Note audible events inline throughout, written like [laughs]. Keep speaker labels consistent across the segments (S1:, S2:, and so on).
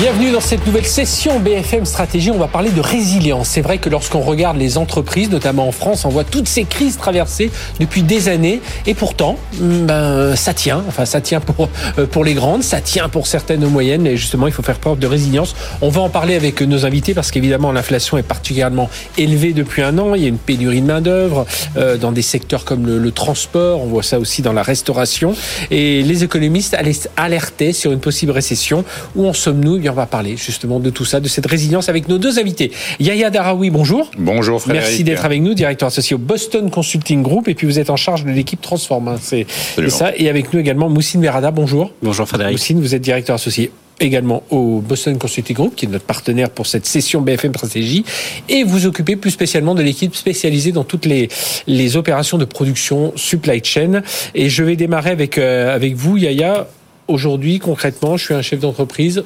S1: Bienvenue dans cette nouvelle session BFM Stratégie. On va parler de résilience. C'est vrai que lorsqu'on regarde les entreprises, notamment en France, on voit toutes ces crises traversées depuis des années. Et pourtant, mm, ben, ça tient. Enfin, ça tient pour, euh, pour les grandes, ça tient pour certaines moyennes. Et justement, il faut faire preuve de résilience. On va en parler avec nos invités parce qu'évidemment, l'inflation est particulièrement élevée depuis un an. Il y a une pénurie de main-d'œuvre euh, dans des secteurs comme le, le, transport. On voit ça aussi dans la restauration. Et les économistes alertaient sur une possible récession. Où en sommes-nous? On va parler justement de tout ça, de cette résilience avec nos deux invités. Yaya Daraoui, bonjour.
S2: Bonjour Frédéric.
S1: Merci d'être avec nous, directeur associé au Boston Consulting Group, et puis vous êtes en charge de l'équipe Transform. Hein, c'est ça. Et avec nous également Moussine Verada, bonjour.
S3: Bonjour Frédéric.
S1: Moussine, vous êtes directeur associé également au Boston Consulting Group, qui est notre partenaire pour cette session BFM Stratégie, et vous occupez plus spécialement de l'équipe spécialisée dans toutes les, les opérations de production supply chain. Et je vais démarrer avec, euh, avec vous, Yaya. Aujourd'hui, concrètement, je suis un chef d'entreprise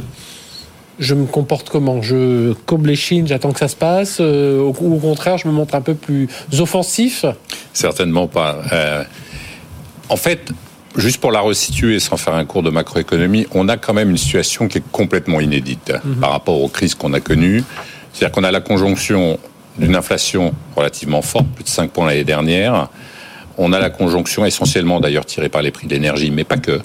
S1: je me comporte comment Je courbe les chines, j'attends que ça se passe euh, Ou au contraire, je me montre un peu plus offensif
S2: Certainement pas. Euh, en fait, juste pour la resituer sans faire un cours de macroéconomie, on a quand même une situation qui est complètement inédite mhm. par rapport aux crises qu'on a connues. C'est-à-dire qu'on a la conjonction d'une inflation relativement forte, plus de 5 points l'année dernière. On a la conjonction essentiellement d'ailleurs tirée par les prix de l'énergie, mais pas que,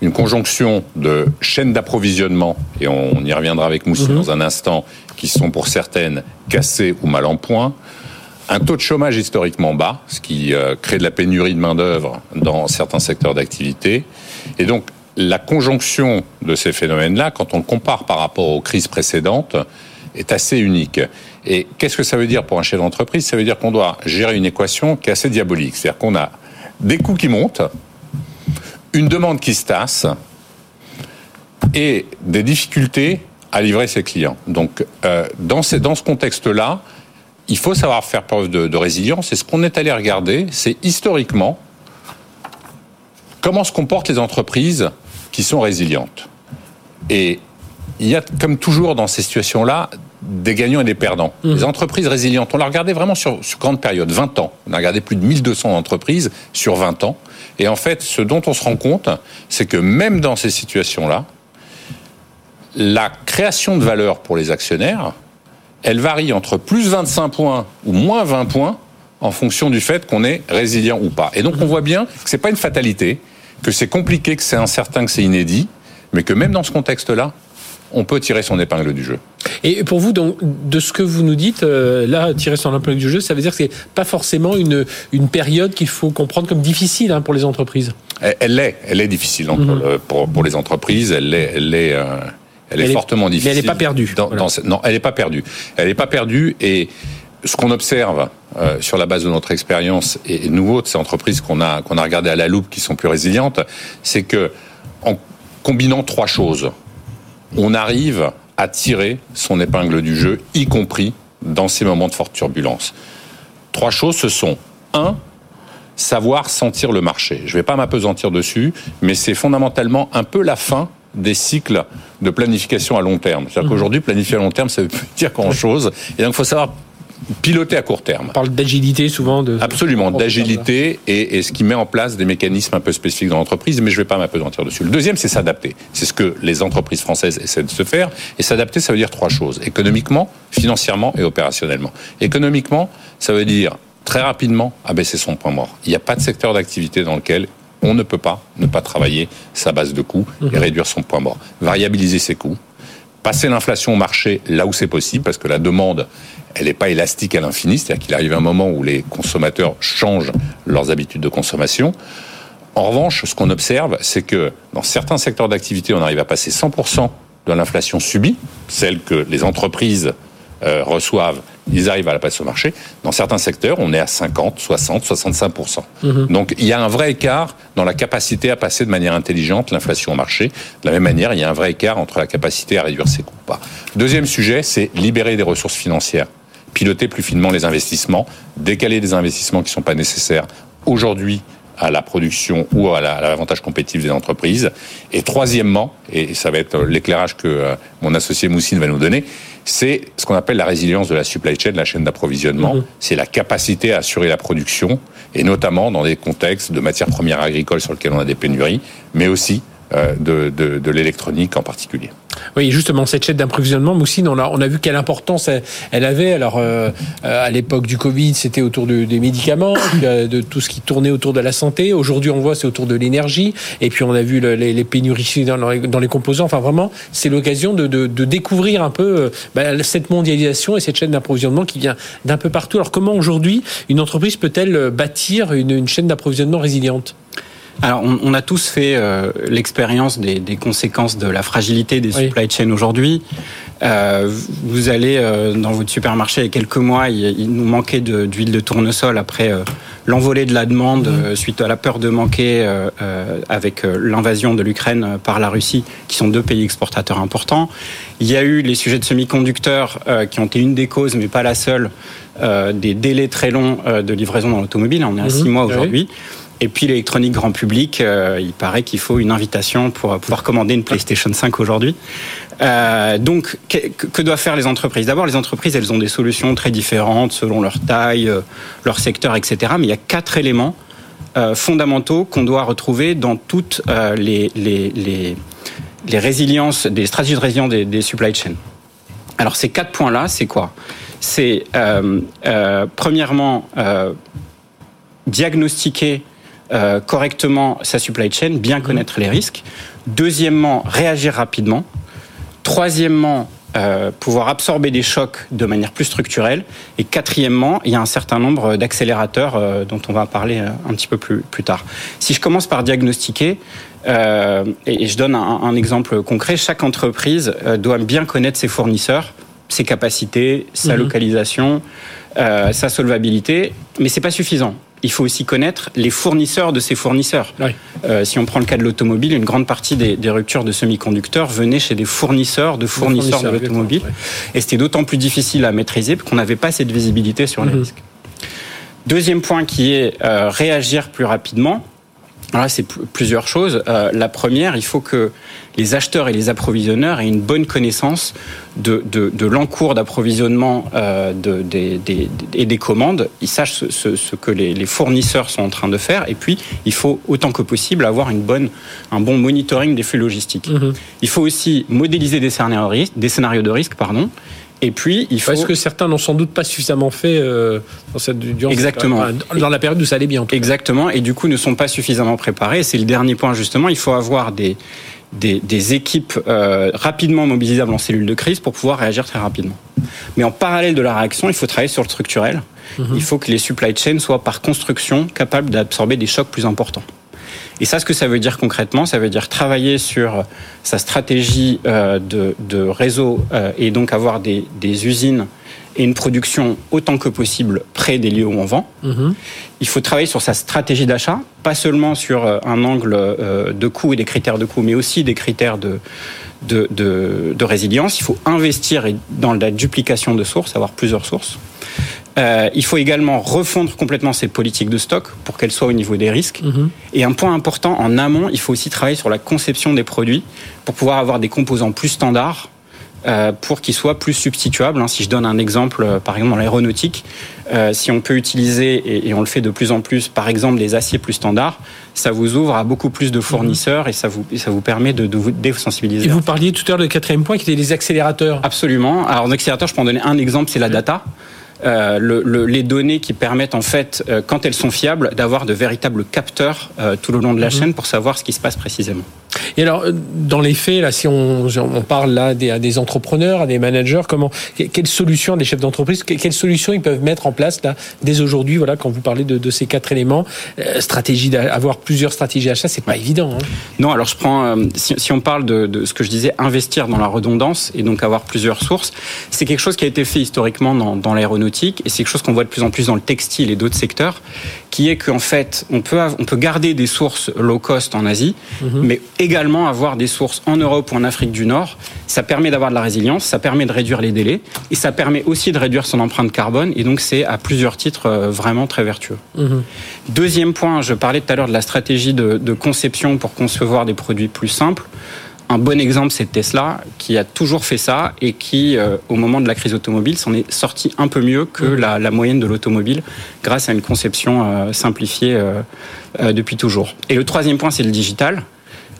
S2: une conjonction de chaînes d'approvisionnement, et on, y reviendra avec Moussine mhm. dans un instant, qui sont pour certaines cassées ou mal en point, un taux de chômage historiquement bas, ce qui euh, crée de la pénurie de main-d'œuvre dans certains secteurs d'activité. Et donc, la conjonction de ces phénomènes-là, quand on le compare par rapport aux crises précédentes, est assez unique. Et qu'est-ce que ça veut dire pour un chef d'entreprise? Ça veut dire qu'on doit gérer une équation qui est assez diabolique. C'est-à-dire qu'on a des coûts qui montent, une demande qui se tasse et des difficultés à livrer ses clients. Donc, euh, dans, ce, contexte-là, il faut savoir faire preuve de, de résilience. Et ce qu'on est allé regarder, c'est historiquement comment se comportent les entreprises qui sont résilientes. Et il y a, comme toujours dans ces situations-là, des gagnants et des perdants. Mmh. Les entreprises résilientes, on l'a regardé vraiment sur, sur grande période, 20 ans. On a regardé plus de 1200 entreprises sur 20 ans. Et en fait, ce dont on se rend compte, c'est que même dans ces situations-là, la création de valeur pour les actionnaires, elle varie entre plus 25 points ou moins 20 points en fonction du fait qu'on est résilient ou pas. Et donc on voit bien que c'est pas une fatalité, que c'est compliqué, que c'est incertain, que c'est inédit, mais que même dans ce contexte-là, on peut tirer son épingle du jeu.
S1: Et pour vous, donc, de ce que vous nous dites, euh, là, tirer son épingle du jeu, ça veut dire que c'est pas forcément une, une période qu'il faut comprendre comme difficile hein, pour les entreprises.
S2: Elle l'est, elle est difficile mhm. pour, pour, les entreprises. Elle est, elle est, euh, elle, est fortement difficile.
S1: Mais elle n'est pas perdue.
S2: Dans, non, elle n'est pas perdue. Elle n'est pas perdue. Et ce qu'on observe euh, sur la base de notre expérience et nouveau de ces entreprises qu'on a qu'on a regardé à la loupe, qui sont plus résilientes, c'est que en combinant trois choses on arrive à tirer son épingle du jeu, y compris dans ces moments de forte turbulence. Trois choses, ce sont un, savoir sentir le marché. Je ne vais pas m'apesantir dessus, mais c'est fondamentalement un peu la fin des cycles de planification à long terme. C'est-à-dire mmh. qu'aujourd'hui, planifier à long terme, ça veut plus dire grand-chose. Et donc, il faut savoir piloter à court terme.
S1: On parle d'agilité souvent. De...
S2: Absolument, d'agilité et, ce qui met en place des mécanismes un peu spécifiques dans l'entreprise, mais je ne vais pas m'apesantir dessus. Le deuxième, c'est s'adapter. C'est ce que les entreprises françaises essaient de se faire. Et s'adapter, ça veut dire trois choses. Économiquement, financièrement et opérationnellement. Économiquement, ça veut dire très rapidement abaisser son point mort. Il n'y a pas de secteur d'activité dans lequel on ne peut pas ne pas travailler sa base de coûts et mhm. réduire son point mort. Variabiliser ses coûts, passer l'inflation au marché là où c'est possible, parce que la demande, elle n'est pas élastique à l'infini, c'est-à-dire qu'il arrive un moment où les consommateurs changent leurs habitudes de consommation. En revanche, ce qu'on observe, c'est que dans certains secteurs d'activité, on arrive à passer 100% de l'inflation subie, celle que les entreprises euh, reçoivent, ils arrivent à la passer au marché. Dans certains secteurs, on est à 50, 60, 65 Donc il y a un vrai écart dans la capacité à passer de manière intelligente l'inflation au marché. De la même manière, il y a un vrai écart entre la capacité à réduire ses coûts. Pas. Deuxième sujet, c'est libérer des ressources financières piloter plus finement les investissements, décaler des investissements qui ne sont pas nécessaires aujourd'hui à la production ou à l'avantage compétitif des entreprises. Et troisièmement, et ça va être l'éclairage que euh, mon associé Moussine va nous donner, c'est ce qu'on appelle la résilience de la supply chain, la chaîne d'approvisionnement. Mhm. C'est la capacité à assurer la production, et notamment dans des contextes de matières premières agricoles sur lesquels on a des pénuries, mais aussi de, de, de l'électronique en particulier.
S1: Oui, justement, cette chaîne d'approvisionnement, Moussine, on a, on a vu quelle importance elle, avait. Alors, euh, euh, à l'époque du Covid, c'était autour de, des médicaments, [coughs] de tout ce qui tournait autour de la santé. Aujourd'hui, on voit, c'est autour de l'énergie. Et puis, on a vu les, les, pénuries dans les, dans les, composants. Enfin, vraiment, c'est l'occasion de, de, de, découvrir un peu bah, cette mondialisation et cette chaîne d'approvisionnement qui vient d'un peu partout. Alors, comment aujourd'hui une entreprise peut-elle bâtir une, une chaîne d'approvisionnement résiliente?
S3: Alors, on, a tous fait euh, l'expérience des, conséquences de la fragilité des supply chains aujourd'hui. Euh, vous allez euh, dans votre supermarché il y a quelques mois, il, nous manquait d'huile de, tournesol après l'envolée de la demande mmh. suite à la peur de manquer avec l'invasion de l'Ukraine par la Russie, qui sont deux pays exportateurs importants. Il y a eu les sujets de semi-conducteurs qui ont été une des causes, mais pas la seule, des délais très longs de livraison dans l'automobile. On est à mmh. six mois aujourd'hui. Et puis l'électronique grand public, euh, il paraît qu'il faut une invitation pour pouvoir commander une PlayStation 5 aujourd'hui. Euh, donc, que, que, doivent faire les entreprises? D'abord, les entreprises, elles ont des solutions très différentes selon leur taille, euh, leur secteur, etc. Mais il y a quatre éléments euh, fondamentaux qu'on doit retrouver dans toutes euh, les, les, les, les, résiliences, des stratégies de résilience des, des supply chains. Alors, ces quatre points-là, c'est quoi? C'est premièrement diagnostiquer euh, correctement sa supply chain, bien connaître les risques. Deuxièmement, réagir rapidement. Troisièmement, euh, pouvoir absorber des chocs de manière plus structurelle. Et quatrièmement, il y a un certain nombre d'accélérateurs euh, dont on va parler un petit peu plus, plus tard. Si je commence par diagnostiquer, et, je donne un, un, exemple concret, chaque entreprise doit bien connaître ses fournisseurs, ses capacités, sa mhm. localisation, sa solvabilité, mais c'est pas suffisant il faut aussi connaître les fournisseurs de ces fournisseurs. Euh, si on prend le cas de l'automobile, une grande partie des, ruptures de semi-conducteurs venaient chez des fournisseurs de fournisseurs, de l'automobile. Et c'était d'autant plus difficile à maîtriser qu'on n'avait pas cette visibilité sur les mhm. risques. Deuxième point qui est euh, réagir plus rapidement. Alors là, c'est plusieurs choses. Euh, la première, il faut que les acheteurs et les approvisionneurs aient une bonne connaissance de, de, de l'encours d'approvisionnement euh, de, et des commandes. Ils sachent ce, ce, ce que les, les, fournisseurs sont en train de faire. Et puis, il faut autant que possible avoir une bonne, un bon monitoring des flux logistiques. Mm-hmm. Il faut aussi modéliser des scénarios de risque, des scénarios de risque pardon, et puis, il faut.
S1: Parce que certains n'ont sans doute pas suffisamment fait euh, dans cette durant
S3: Exactement.
S1: dans la période où ça allait bien.
S3: Exactement. Et du coup, ne sont pas suffisamment préparés. C'est le dernier point justement. Il faut avoir des des, des équipes euh, rapidement mobilisables en cellule de crise pour pouvoir réagir très rapidement. Mais en parallèle de la réaction, il faut travailler sur le structurel. Mm-hmm. Il faut que les supply chains soient par construction capables d'absorber des chocs plus importants. Et ça, ce que ça veut dire concrètement, ça veut dire travailler sur sa stratégie euh, de, de, réseau euh, et donc avoir des, des, usines et une production autant que possible près des lieux où on vend. Mhm. Il faut travailler sur sa stratégie d'achat, pas seulement sur euh, un angle de coût et des critères de coût, mais aussi des critères de, de, de, de résilience. Il faut investir dans la duplication de sources, avoir plusieurs sources. Euh, il faut également refondre complètement ces politiques de stock pour qu'elles soient au niveau des risques. Mhm. Et un point important, en amont, il faut aussi travailler sur la conception des produits pour pouvoir avoir des composants plus standards euh, pour qu'ils soient plus substituables. Hein. Si je donne un exemple, euh, par exemple dans l'aéronautique, euh, si on peut utiliser, et, et, on le fait de plus en plus, par exemple des aciers plus standards, ça vous ouvre à beaucoup plus de fournisseurs mhm. et ça vous, ça vous permet de, de vous désensibiliser.
S1: Et vous parliez tout à l'heure du quatrième point qui était les accélérateurs.
S3: Absolument. Alors en accélérateur, je peux en donner un exemple, c'est la data. Euh, le, le, les données qui permettent en fait, euh, quand elles sont fiables, d'avoir de véritables capteurs euh, tout le long de la mhm. chaîne pour savoir ce qui se passe précisément.
S1: Et alors, dans les faits, là, si on, on parle là des, à des entrepreneurs, à des managers, comment, quelles solutions, des chefs d'entreprise, quelles solutions ils peuvent mettre en place là dès aujourd'hui, voilà, quand vous parlez de, de ces quatre éléments, stratégie d'avoir plusieurs stratégies d'achat, c'est pas évident. Hein.
S3: Non, alors je prends, si, si, on parle de, de, ce que je disais, investir dans la redondance et donc avoir plusieurs sources, c'est quelque chose qui a été fait historiquement dans, dans l'aéronautique et c'est quelque chose qu'on voit de plus en plus dans le textile et d'autres secteurs, qui est qu'en fait, on peut, on peut garder des sources low cost en Asie, mm-hmm. mais également avoir des sources en Europe ou en Afrique du Nord. Ça permet d'avoir de la résilience, ça permet de réduire les délais et ça permet aussi de réduire son empreinte carbone. Et donc, c'est à plusieurs titres euh, vraiment très vertueux. Mmh. Deuxième point, je parlais tout à l'heure de la stratégie de, de conception pour concevoir des produits plus simples un bon exemple, c'est Tesla, qui a toujours fait ça et qui, euh, au moment de la crise automobile, s'en est sorti un peu mieux que la, la moyenne de l'automobile, grâce à une conception euh, simplifiée euh, euh, depuis toujours. Et le troisième point, c'est le digital.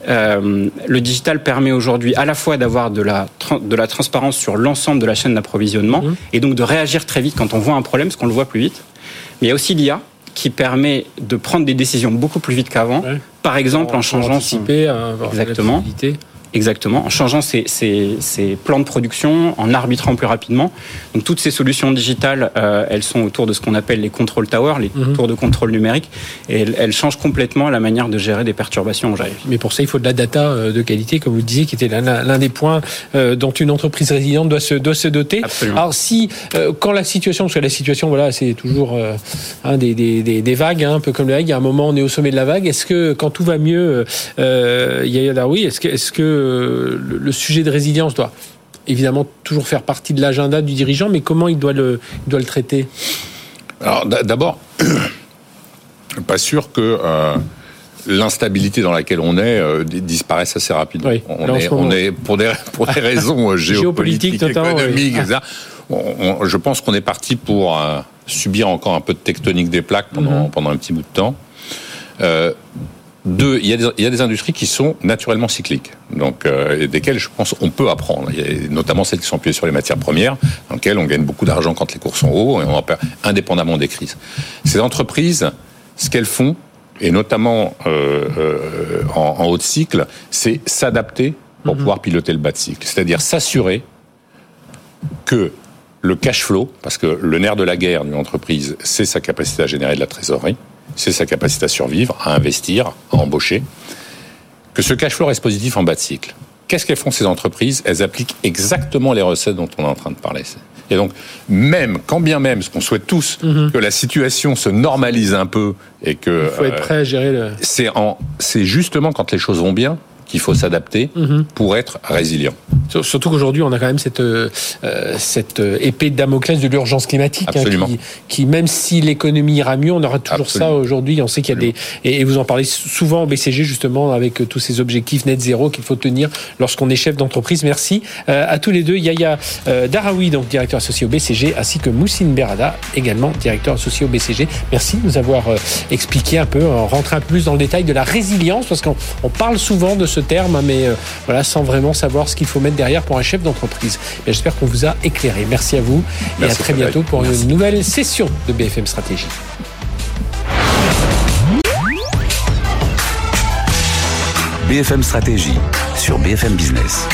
S3: Euh, le digital permet aujourd'hui à la fois d'avoir de la, de la transparence sur l'ensemble de la chaîne d'approvisionnement
S1: Mhm.
S3: et donc de réagir très vite quand on voit un problème, parce qu'on le voit plus vite. Mais il y a aussi l'IA qui permet de prendre des décisions beaucoup plus vite qu'avant.
S1: Ouais.
S3: Par exemple, en changeant son,
S1: la
S3: Exactement. Exactement, en changeant ses, ses- ses plans de production, en arbitrant plus rapidement. Donc toutes ces solutions digitales, euh, elles sont autour de ce qu'on appelle les control towers, les
S1: Mhm.
S3: tours de contrôle numérique, et elles, elles changent complètement la manière de gérer des perturbations en GIF.
S1: Mais pour ça, il faut de la data euh, de qualité, comme vous le disiez, qui était l'un des points euh, dont une entreprise résiliente doit se, doit se doter.
S3: Absolument.
S1: Alors si, euh, quand la situation, parce que la situation, voilà, c'est toujours euh, hein, des, des, des, des vagues, hein, un peu comme les vagues, il y a un moment, on est au sommet de la vague. Est-ce que quand tout va mieux, il y a, là, oui, est-ce que, est-ce que le, le sujet de résilience doit évidemment toujours faire partie de l'agenda du dirigeant, mais comment il doit le, il doit le traiter?
S2: Alors d'abord, [clears throat] pas sûr que euh, l'instabilité dans laquelle on est euh, di- disparaisse assez rapidement.
S1: Oui,
S2: on, est, on pour des pour des raisons euh, [laughs] géopolitiques,
S1: oui.
S2: économiques, [laughs] etc. On- on- je pense qu'on est parti pour euh, subir encore un peu de tectonique des plaques pendant
S1: Mhm.
S2: pendant un petit bout de temps. Deux, il y, a des, il y a des industries qui sont naturellement cycliques, donc euh, et desquelles je pense on peut apprendre. Il y a notamment celles qui sont appuyées sur les matières premières, dans lesquelles on gagne beaucoup d'argent quand les cours sont hauts et on en perd indépendamment des crises. Ces entreprises, ce qu'elles font, et notamment euh, euh, en, en haut de cycle, c'est s'adapter pour pouvoir piloter le bas de cycle, c'est-à-dire s'assurer que le cash flow, parce que le nerf de la guerre d'une entreprise, c'est sa capacité à générer de la trésorerie, c'est sa capacité à survivre, à investir, à embaucher, que ce cash flow reste positif en bas de cycle? Qu'est-ce qu'elles font ces entreprises? Elles appliquent exactement les recettes dont on est en train de parler. Et donc, même, quand bien même, ce qu'on souhaite tous, que la situation se normalise un peu et que
S1: Mhm. Il faut être prêt à gérer le.
S2: c'est justement quand les choses vont bien qu'il faut s'adapter
S1: Mhm.
S2: pour être résilient.
S1: Sur- Surtout qu'aujourd'hui, on a quand même cette, euh, euh, cette euh, épée de Damoclès de l'urgence climatique, hein, qui, qui, même si l'économie ira mieux, on aura toujours
S2: Absolument.
S1: ça aujourd'hui. On sait qu'il y a des. Et, vous en parlez souvent au BCG, justement, avec euh, tous ces objectifs net zéro qu'il faut tenir lorsqu'on est chef d'entreprise. Merci euh, à tous les deux. Yaya euh, Daraoui, donc directeur associé au BCG, ainsi que Moussine Berada, également directeur associé au BCG. Merci de nous avoir euh, expliqué un peu, euh, rentré un peu plus dans le détail de la résilience, parce qu'on on parle souvent de ce terme, hein, mais euh, voilà, sans vraiment savoir ce qu'il faut mettre derrière pour un chef d'entreprise. J'espère qu'on vous a éclairé. Merci à vous et
S2: Merci,
S1: à très bientôt pour
S2: Merci.
S1: une nouvelle session de BFM Stratégie.
S4: BFM Stratégie sur BFM Business.